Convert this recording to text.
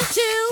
want to